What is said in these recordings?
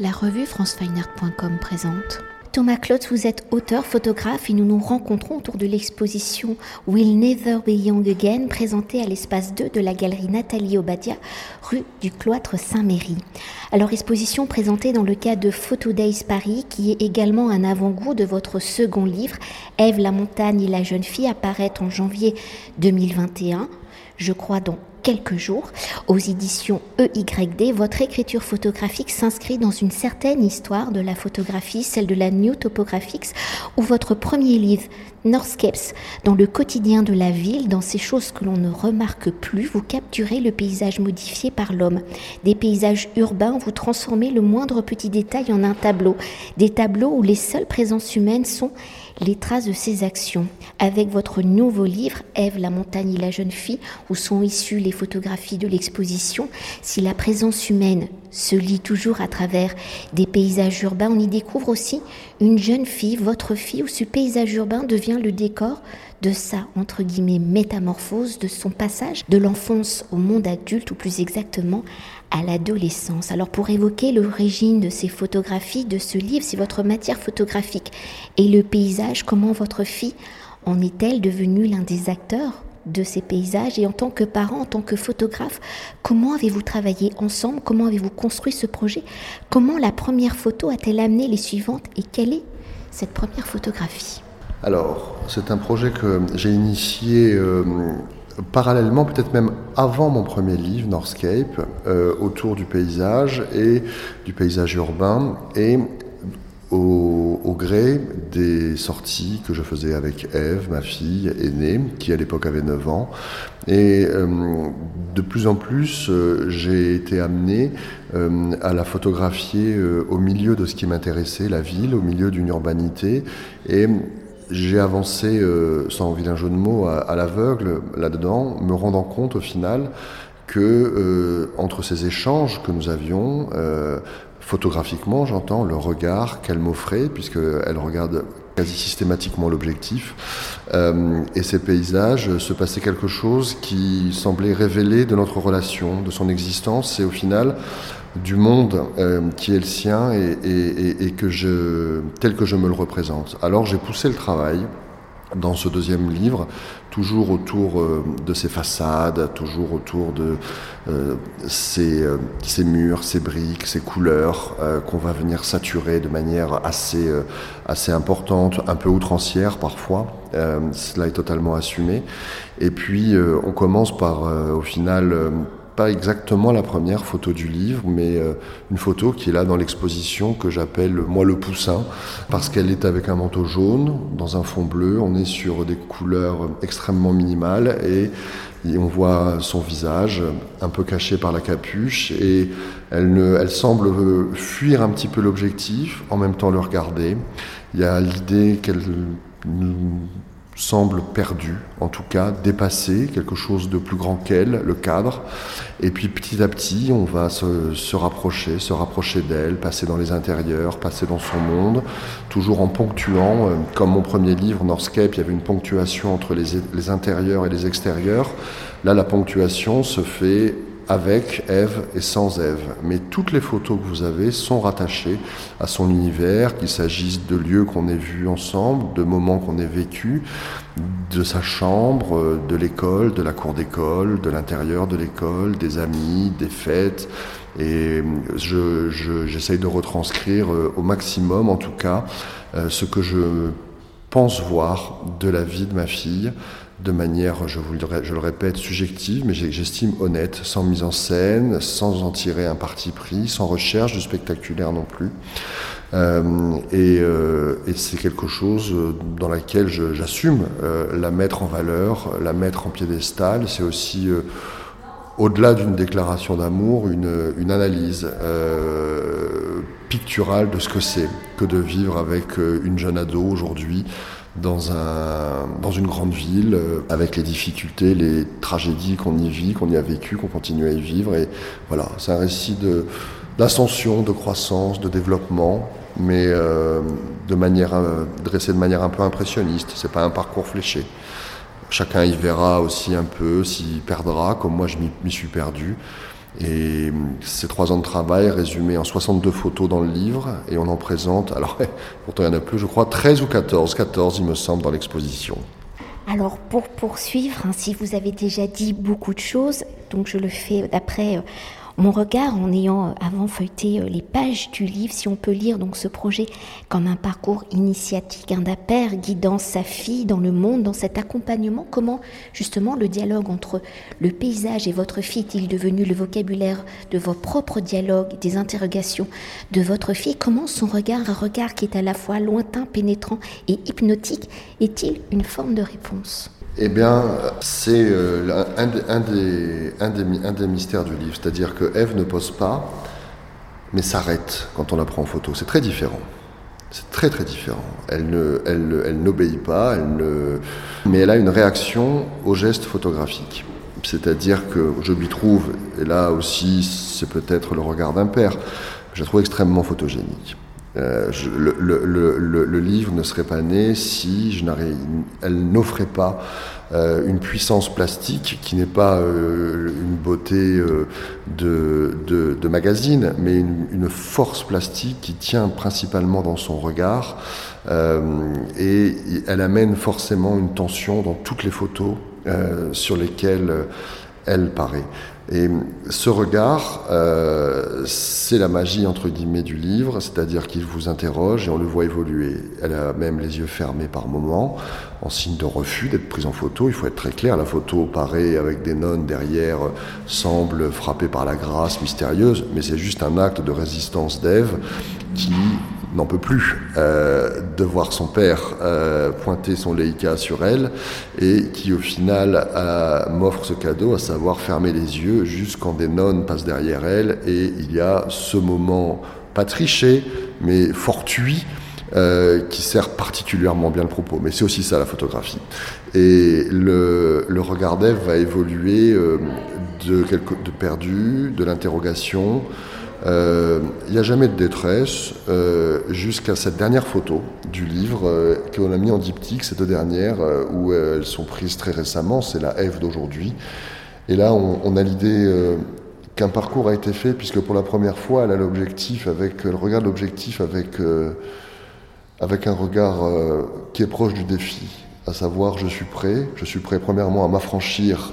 La revue francefineart.com présente. Thomas Klotz, vous êtes auteur, photographe et nous nous rencontrons autour de l'exposition Will Never Be Young Again présentée à l'espace 2 de la galerie Nathalie Obadia, rue du Cloître Saint-Méry. Alors exposition présentée dans le cadre de Photo Days Paris qui est également un avant-goût de votre second livre Ève la montagne et la jeune fille apparaît en janvier 2021. Je crois donc quelques jours. Aux éditions EYD, votre écriture photographique s'inscrit dans une certaine histoire de la photographie, celle de la New Topographics, où votre premier livre, Northscapes, dans le quotidien de la ville, dans ces choses que l'on ne remarque plus, vous capturez le paysage modifié par l'homme. Des paysages urbains, vous transformez le moindre petit détail en un tableau. Des tableaux où les seules présences humaines sont les traces de ses actions. Avec votre nouveau livre, Ève, la montagne et la jeune fille, où sont issues les photographies de l'exposition, si la présence humaine se lit toujours à travers des paysages urbains, on y découvre aussi une jeune fille, votre fille, où ce paysage urbain devient le décor de sa, entre guillemets, métamorphose, de son passage de l'enfance au monde adulte, ou plus exactement à l'adolescence. Alors pour évoquer l'origine de ces photographies, de ce livre, c'est votre matière photographique et le paysage, comment votre fille en est-elle devenue l'un des acteurs de ces paysages? Et en tant que parent, en tant que photographe, comment avez-vous travaillé ensemble? Comment avez-vous construit ce projet? Comment la première photo a-t-elle amené les suivantes? Et quelle est cette première photographie? Alors, c'est un projet que j'ai initié euh, parallèlement, peut-être même avant mon premier livre, Northscape, euh, autour du paysage et du paysage urbain. Et au, gré des sorties que je faisais avec Eve, ma fille aînée, qui à l'époque avait 9 ans. Et euh, de plus en plus, j'ai été amené à la photographier au milieu de ce qui m'intéressait, la ville, au milieu d'une urbanité. Et j'ai avancé, sans vilain jeu de mots, à, à l'aveugle là-dedans, me rendant compte au final que entre ces échanges que nous avions, photographiquement, j'entends le regard qu'elle m'offrait, puisqu'elle regarde quasi systématiquement l'objectif. Euh, et ces paysages, se passait quelque chose qui semblait révéler de notre relation, de son existence, et au final du monde euh, qui est le sien et, que je, tel que je me le représente. Alors j'ai poussé le travail dans ce deuxième livre, toujours autour euh, de ces façades, toujours autour de euh, ces, euh, ces, murs, ces briques, ces couleurs qu'on va venir saturer de manière assez, assez importante, un peu outrancière parfois. cela est totalement assumé. Et puis on commence par, au final, pas exactement la première photo du livre, mais euh, une photo qui est là dans l'exposition que j'appelle moi le poussin, parce qu'elle est avec un manteau jaune dans un fond bleu. On est sur des couleurs extrêmement minimales et, on voit son visage un peu caché par la capuche et elle, elle semble fuir un petit peu l'objectif, en même temps le regarder. Il y a l'idée qu'elle semble perdu, en tout cas dépassé, quelque chose de plus grand qu'elle, le cadre. Et puis petit à petit, on va se, rapprocher, se rapprocher d'elle, passer dans les intérieurs, passer dans son monde, toujours en ponctuant, euh, comme mon premier livre, Northscape, il y avait une ponctuation entre les, les intérieurs et les extérieurs. Là, la ponctuation se fait avec Ève et sans Ève. Mais toutes les photos que vous avez sont rattachées à son univers, qu'il s'agisse de lieux qu'on ait vus ensemble, de moments qu'on ait vécus, de sa chambre, de l'école, de la cour d'école, de l'intérieur de l'école, des amis, des fêtes. Et j'essaye je, de retranscrire euh, au maximum, en tout cas, euh, ce que je pense voir de la vie de ma fille, de manière, je, vous le, répète, subjective, mais j'estime honnête, sans mise en scène, sans en tirer un parti pris, sans recherche de spectaculaire non plus. Euh, et, euh, et c'est quelque chose dans laquelle j'assume euh, la mettre en valeur, la mettre en piédestal. C'est aussi, euh, au-delà d'une déclaration d'amour, une, analyse euh, picturale de ce que c'est que de vivre avec une jeune ado aujourd'hui dans, un, dans une grande ville, euh, avec les difficultés, les tragédies qu'on y vit, qu'on y a vécues, qu'on continue à y vivre. Et voilà, c'est un récit d'ascension, de, croissance, de développement, mais euh, de manière, euh, dressé de manière un peu impressionniste. C'est pas un parcours fléché. Chacun y verra aussi un peu, s'y perdra, comme moi je m'y suis perdu. Et ces trois ans de travail résumés en 62 photos dans le livre, et on en présente, alors pourtant il y en a plus, je crois, 13 ou 14, 14 il me semble, dans l'exposition. Alors pour poursuivre, hein, si vous avez déjà dit beaucoup de choses, donc je le fais d'après euh, mon regard, en ayant euh, avant feuilleté euh, les pages du livre, si on peut lire donc ce projet comme un parcours initiatique d'un père guidant sa fille dans le monde, dans cet accompagnement, comment justement le dialogue entre le paysage et votre fille est-il devenu le vocabulaire de vos propres dialogues, des interrogations de votre fille? Comment son regard, un regard qui est à la fois lointain, pénétrant et hypnotique, est-il une forme de réponse? Eh bien, c'est euh, un, des, mystères du livre, c'est-à-dire que Ève ne pose pas, mais s'arrête quand on la prend en photo. C'est très différent. C'est très très différent. Elle, n'obéit pas, mais elle a une réaction au geste photographique. C'est-à-dire que je lui trouve, et là aussi c'est peut-être le regard d'un père, je la trouve extrêmement photogénique. Euh, le, livre ne serait pas né si elle n'offrait pas euh, une puissance plastique qui n'est pas euh, une beauté de, magazine, mais une, force plastique qui tient principalement dans son regard. et elle amène forcément une tension dans toutes les photos sur lesquelles elle paraît. Et ce regard, euh, c'est la magie entre guillemets du livre, c'est-à-dire qu'il vous interroge et on le voit évoluer. Elle a même les yeux fermés par moments, en signe de refus d'être prise en photo. Il faut être très clair, la photo paraît avec des nonnes derrière, semble frappée par la grâce mystérieuse, mais c'est juste un acte de résistance d'Ève qui n'en peut plus euh, de voir son père euh, pointer son Leica sur elle et qui au final euh, m'offre ce cadeau, à savoir fermer les yeux jusqu'en des nonnes passent derrière elle et il y a ce moment pas triché mais fortuit qui sert particulièrement bien le propos. Mais c'est aussi ça la photographie. Et le, le regard d'Ève va évoluer de, quelque, de perdu, de l'interrogation, il euh, n'y a jamais de détresse euh, jusqu'à cette dernière photo du livre euh, qu'on a mis en diptyque, ces deux dernières, où elles sont prises très récemment, c'est la F d'aujourd'hui. Et là, on, a l'idée qu'un parcours a été fait, puisque pour la première fois, elle a l'objectif, avec, elle regarde l'objectif avec, avec un regard qui est proche du défi, à savoir je suis prêt, je suis prêt premièrement à m'affranchir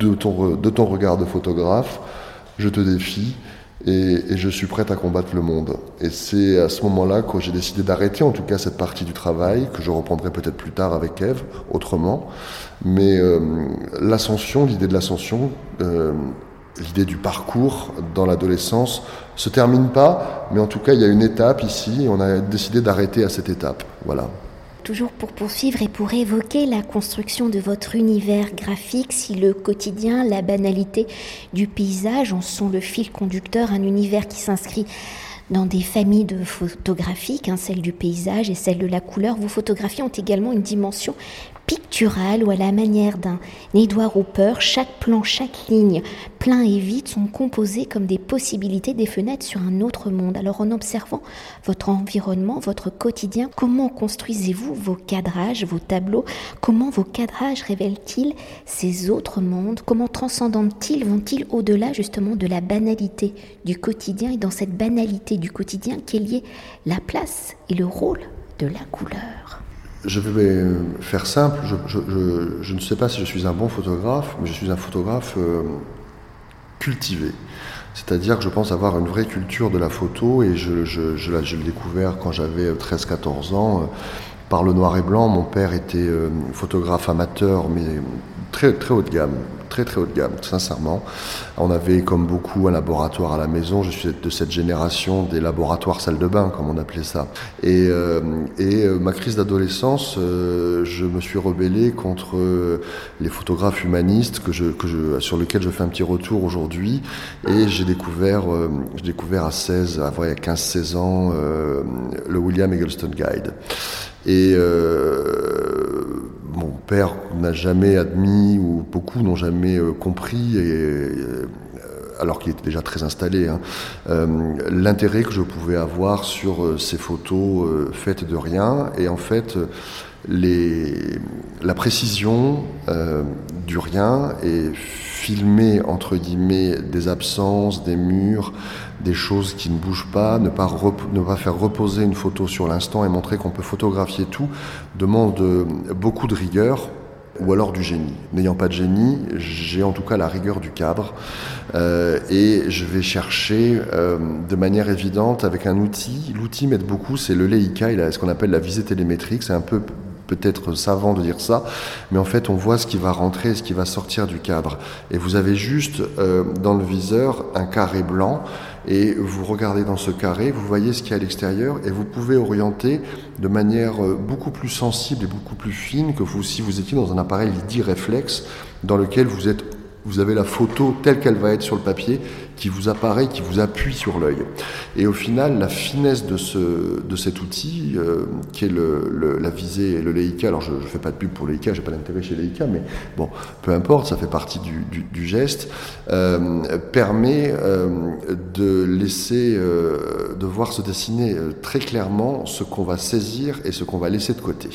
de ton, de ton regard de photographe, je te défie, et, je suis prête à combattre le monde. Et c'est à ce moment-là que j'ai décidé d'arrêter en tout cas cette partie du travail, que je reprendrai peut-être plus tard avec Eve, autrement. Mais euh, l'ascension, l'idée de l'ascension, euh, l'idée du parcours dans l'adolescence se termine pas, mais en tout cas il y a une étape ici et on a décidé d'arrêter à cette étape. Voilà toujours pour poursuivre et pour évoquer la construction de votre univers graphique, si le quotidien, la banalité du paysage en sont le fil conducteur, un univers qui s'inscrit dans des familles de photographiques, hein, celle du paysage et celle de la couleur, vos photographies ont également une dimension picturale ou à la manière d'un Edward Hopper, chaque plan, chaque ligne, plein et vide, sont composés comme des possibilités, des fenêtres sur un autre monde. Alors en observant votre environnement, votre quotidien, comment construisez-vous vos cadrages, vos tableaux? Comment vos cadrages révèlent-ils ces autres mondes? Comment transcendent-ils, vont-ils au-delà justement de la banalité du quotidien? Et dans cette banalité du quotidien qu'est liée la place et le rôle de la couleur? Je vais faire simple, je, ne sais pas si je suis un bon photographe, mais je suis un photographe euh, cultivé. C'est-à-dire que je pense avoir une vraie culture de la photo et je, l'ai découvert quand j'avais 13-14 ans euh, par le noir et blanc. Mon père était euh, photographe amateur, mais très, très haut de gamme, très très haut de gamme, sincèrement. On avait comme beaucoup un laboratoire à la maison. Je suis de cette génération des laboratoires salle de bain, comme on appelait ça. Et, euh, et euh, ma crise d'adolescence, je me suis rebellé contre les photographes humanistes que je, que je, sur lesquels je fais un petit retour aujourd'hui. Et j'ai découvert, j'ai découvert à 16, à, à 15-16 ans, le William Eggleston Guide. Et euh, mon père n'a jamais admis, ou beaucoup n'ont jamais euh, compris, euh, alors qu'il était déjà très installé, hein, l'intérêt que je pouvais avoir sur ces photos faites de rien. Et en fait, les, la précision du rien et filmer entre guillemets des absences, des murs, des choses qui ne bougent pas, ne pas, ne pas faire reposer une photo sur l'instant et montrer qu'on peut photographier tout demande beaucoup de rigueur ou alors du génie. N'ayant pas de génie, j'ai en tout cas la rigueur du cadre euh, et je vais chercher euh, de manière évidente avec un outil. L'outil m'aide beaucoup, c'est le Leica, il a ce qu'on appelle la visée télémétrique, c'est un peu peut-être savant de dire ça, mais en fait on voit ce qui va rentrer ce qui va sortir du cadre. Et vous avez juste euh, dans le viseur un carré blanc et vous regardez dans ce carré, vous voyez ce qu'il y a à l'extérieur et vous pouvez orienter de manière euh, beaucoup plus sensible et beaucoup plus fine que si vous étiez dans un appareil dit réflexe dans lequel vous êtes vous avez la photo telle qu'elle va être sur le papier qui vous apparaît, qui vous appuie sur l'œil. Et au final, la finesse de, ce, de cet outil, euh, qui est le, la visée et le Leica, alors je ne fais pas de pub pour Leica, j'ai pas d'intérêt chez Leica, mais bon, peu importe, ça fait partie du, du, geste, euh, permet euh, de laisser, de voir se dessiner très clairement ce qu'on va saisir et ce qu'on va laisser de côté.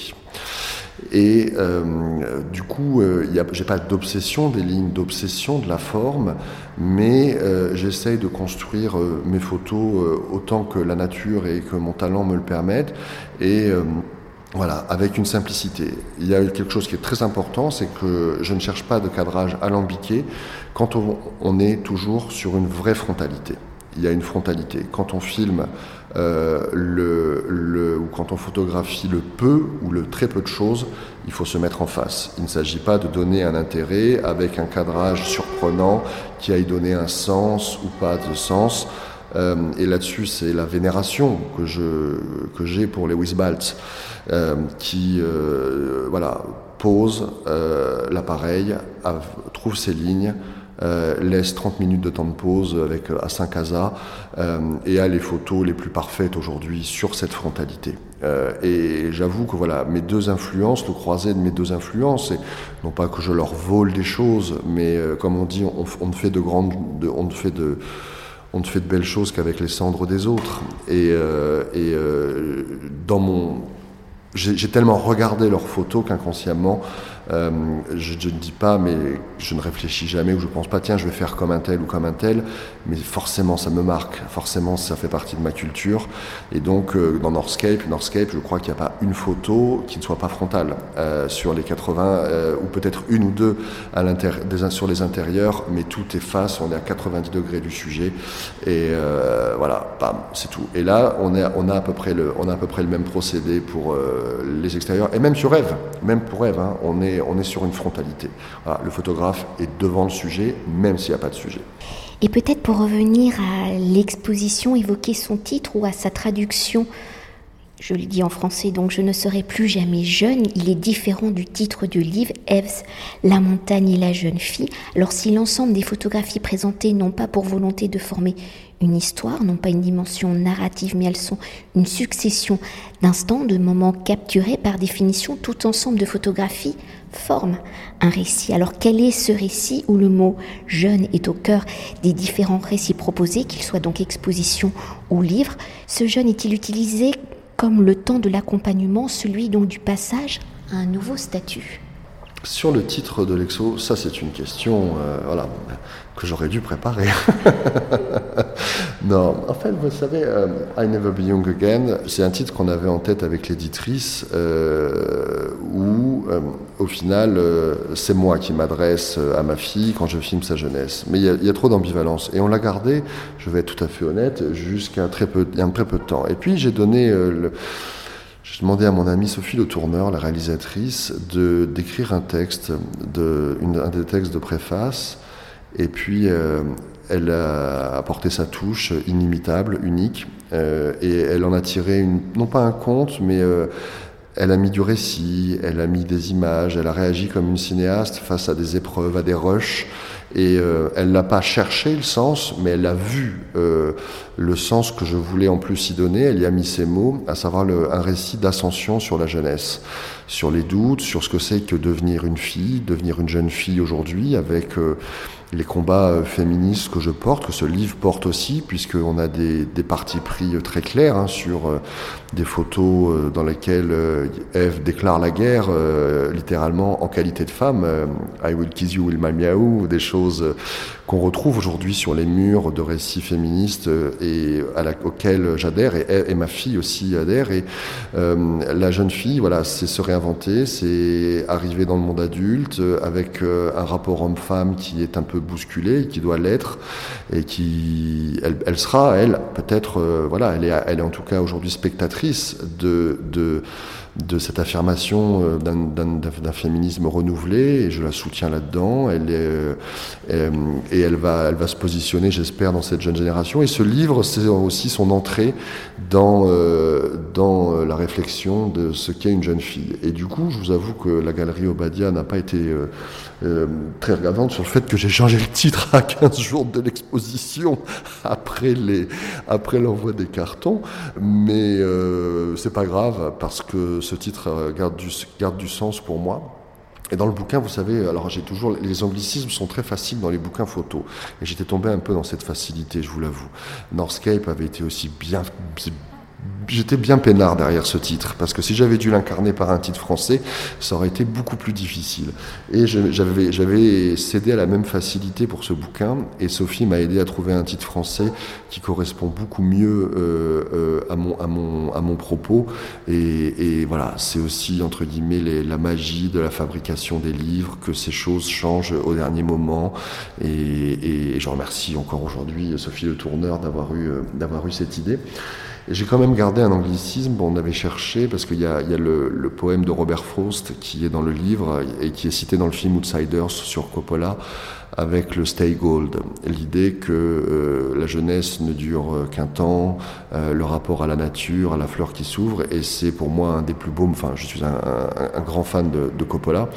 Et euh, du coup, euh, j'ai pas d'obsession des lignes, d'obsession de la forme, mais euh, j'essaye de construire euh, mes photos autant que la nature et que mon talent me le permettent. Et voilà, avec une simplicité. Il y a quelque chose qui est très important, c'est que je ne cherche pas de cadrage alambiqué quand on est toujours sur une vraie frontalité il y a une frontalité. Quand on filme euh, le, le, ou quand on photographie le peu ou le très peu de choses, il faut se mettre en face. Il ne s'agit pas de donner un intérêt avec un cadrage surprenant qui aille donner un sens ou pas de sens. Euh, et là-dessus, c'est la vénération que je que j'ai pour les Wisbalts, euh, qui euh, voilà pose euh, l'appareil, trouve ses lignes, laisse 30 minutes de temps de pause avec à saint euh, et a les photos les plus parfaites aujourd'hui sur cette frontalité. Euh, et j'avoue que voilà, mes deux influences, le croisé de mes deux influences, et non pas que je leur vole des choses, mais euh, comme on dit, on, on, fait de grandes, de, on fait de on ne fait de belles choses qu'avec les cendres des autres. Et, euh, et euh, dans mon j'ai tellement regardé leurs photos qu'inconsciemment, euh, je, ne dis pas, mais je ne réfléchis jamais ou je ne pense pas, tiens, je vais faire comme un tel ou comme un tel, mais forcément ça me marque, forcément ça fait partie de ma culture. Et donc euh, dans Northscape, Northscape, je crois qu'il n'y a pas une photo qui ne soit pas frontale euh, sur les 80, euh, ou peut-être une ou deux à des, sur les intérieurs, mais tout est face, on est à 90 degrés du sujet, et voilà, bam, c'est tout. Et là, on, a à peu près le, on a à peu près le même procédé pour les extérieurs, et même sur Eve, même pour Eve, hein, on est on est sur une frontalité. le photographe est devant le sujet, même s'il n'y a pas de sujet. Et peut-être pour revenir à l'exposition, évoquer son titre ou à sa traduction, je le dis en français, donc je ne serai plus jamais jeune, il est différent du titre du livre, Eves, la montagne et la jeune fille. Alors si l'ensemble des photographies présentées n'ont pas pour volonté de former une histoire, non pas une dimension narrative, mais elles sont une succession d'instants, de moments capturés par définition, tout ensemble de photographies forme un récit. Alors quel est ce récit où le mot jeune est au cœur des différents récits proposés, qu'ils soient donc exposition ou livre Ce jeune est-il utilisé comme le temps de l'accompagnement, celui donc du passage à un nouveau statut? Sur le titre de l'exo, ça c'est une question euh, voilà, que j'aurais dû préparer. non, en fait, vous savez, euh, I Never Be Young Again, c'est un titre qu'on avait en tête avec l'éditrice, euh, où euh, au final, euh, c'est moi qui m'adresse à ma fille quand je filme sa jeunesse. Mais il y, y, a trop d'ambivalence. Et on l'a gardé, je vais être tout à fait honnête, jusqu'à très peu, un très peu de temps. Et puis j'ai donné le j'ai demandé à mon amie Sophie Le Tourneur, la réalisatrice, de d'écrire un texte, un des textes de préface, et puis euh, elle a apporté sa touche inimitable, unique, euh, et elle en a tiré non pas un conte, mais euh, elle a mis du récit, elle a mis des images, elle a réagi comme une cinéaste face à des épreuves, à des rushs. Et euh, elle n'a pas cherché le sens, mais elle a vu euh, le sens que je voulais en plus y donner. Elle y a mis ses mots, à savoir un récit d'ascension sur la jeunesse, sur les doutes, sur ce que c'est que devenir une fille, devenir une jeune fille aujourd'hui, avec euh, les combats féministes que je porte, que ce livre porte aussi, puisqu'on a des, des partis pris très clairs hein, sur des photos dans lesquelles Eve déclare la guerre, littéralement en qualité de femme. I will kiss you, will my miaou, des choses qu'on retrouve aujourd'hui sur les murs de récits féministes et à auxquels j'adhère et, ma fille aussi adhère. Et la jeune fille, voilà, c'est se réinventer, c'est arriver dans le monde adulte avec un rapport homme-femme qui est un peu bousculé, qui doit l'être, et qui, elle, sera, elle, peut-être, euh, voilà, elle est, en tout cas aujourd'hui spectatrice de de cette affirmation euh, d'un féminisme renouvelé et je la soutiens là-dedans. Elle est, euh, et elle va, elle va se positionner, j'espère, dans cette jeune génération. Et ce livre, c'est aussi son entrée dans, euh, dans la réflexion de ce qu'est une jeune fille. Et du coup, je vous avoue que la galerie Obadia n'a pas été très regardante sur le fait que j'ai changé le titre à 15 jours de l'exposition après les après l'envoi des cartons, mais euh, c'est pas grave parce que ce titre euh, garde du, sens pour moi. Et dans le bouquin, vous savez, alors j'ai toujours les anglicismes sont très faciles dans les bouquins photos, et j'étais tombé un peu dans cette facilité, je vous l'avoue. Northscape avait été aussi bien j'étais bien peinard derrière ce titre, parce que si j'avais dû l'incarner par un titre français, ça aurait été beaucoup plus difficile. Et j'avais cédé à la même facilité pour ce bouquin, et Sophie m'a aidé à trouver un titre français qui correspond beaucoup mieux euh, euh, à, mon, à, mon, à mon propos. Et, voilà, c'est aussi, entre guillemets, la magie de la fabrication des livres, que ces choses changent au dernier moment. Et, et je remercie encore aujourd'hui Sophie Le Tourneur d'avoir eu, euh, d'avoir eu cette idée. J'ai quand même gardé un anglicisme. Bon, on avait cherché, parce qu'il y a, le, le, poème de Robert Frost qui est dans le livre et qui est cité dans le film Outsiders sur Coppola avec le Stay Gold. L'idée que euh, la jeunesse ne dure euh, qu'un temps, euh, le rapport à la nature, à la fleur qui s'ouvre, et c'est pour moi un des plus beaux, enfin je suis un, grand fan de, de Coppola.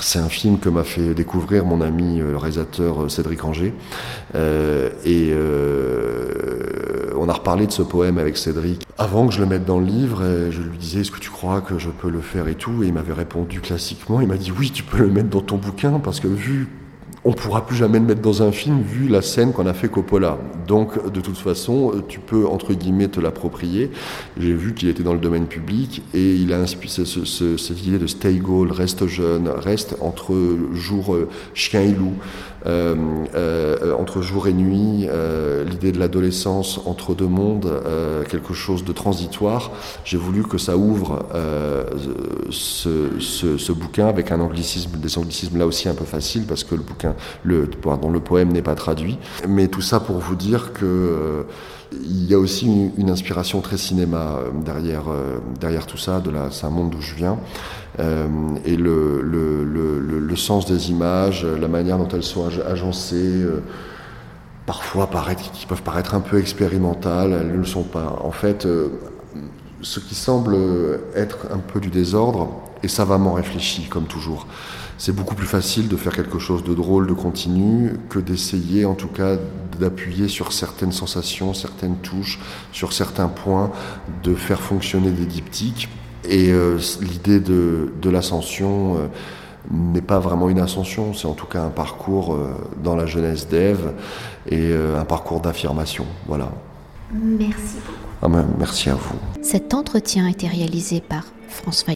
C'est un film que m'a fait découvrir mon ami le réalisateur Cédric Anger, et on a reparlé de ce poème avec Cédric avant que je le mette dans le livre, et je lui disais est-ce que tu crois que je peux le faire et tout, et il m'avait répondu classiquement, il m'a dit oui tu peux le mettre dans ton bouquin, parce que vu on pourra plus jamais le mettre dans un film vu la scène qu'on a fait Coppola. Donc, de toute façon, tu peux, entre guillemets, te l'approprier. J'ai vu qu'il était dans le domaine public et il a inspiré ce, ce, cette idée de stay goal, reste jeune, reste entre jour euh, chien et loup, entre jour et nuit, euh, l'idée de l'adolescence entre deux mondes, euh, quelque chose de transitoire. J'ai voulu que ça ouvre euh, ce, ce, ce, bouquin avec un anglicisme, des anglicismes là aussi un peu faciles parce que le bouquin, le, pardon, le poème n'est pas traduit. Mais tout ça pour vous dire que il y a aussi une, inspiration très cinéma derrière, euh, derrière tout ça, c'est un monde d'où je viens. Euh, et le, le, le, le, sens des images, la manière dont elles sont agencées, euh, parfois qui peuvent paraître un peu expérimentales, elles ne le sont pas. En fait, euh, ce qui semble être un peu du désordre est savamment réfléchi, comme toujours. C'est beaucoup plus facile de faire quelque chose de drôle, de continu, que d'essayer en tout cas d'appuyer sur certaines sensations, certaines touches, sur certains points, de faire fonctionner des diptyques. Et euh, l'idée de, l'ascension euh, n'est pas vraiment une ascension, c'est en tout cas un parcours euh, dans la jeunesse d'Ève et un parcours d'affirmation. Voilà. Merci beaucoup. Ah ben, merci à vous. Cet entretien a été réalisé par François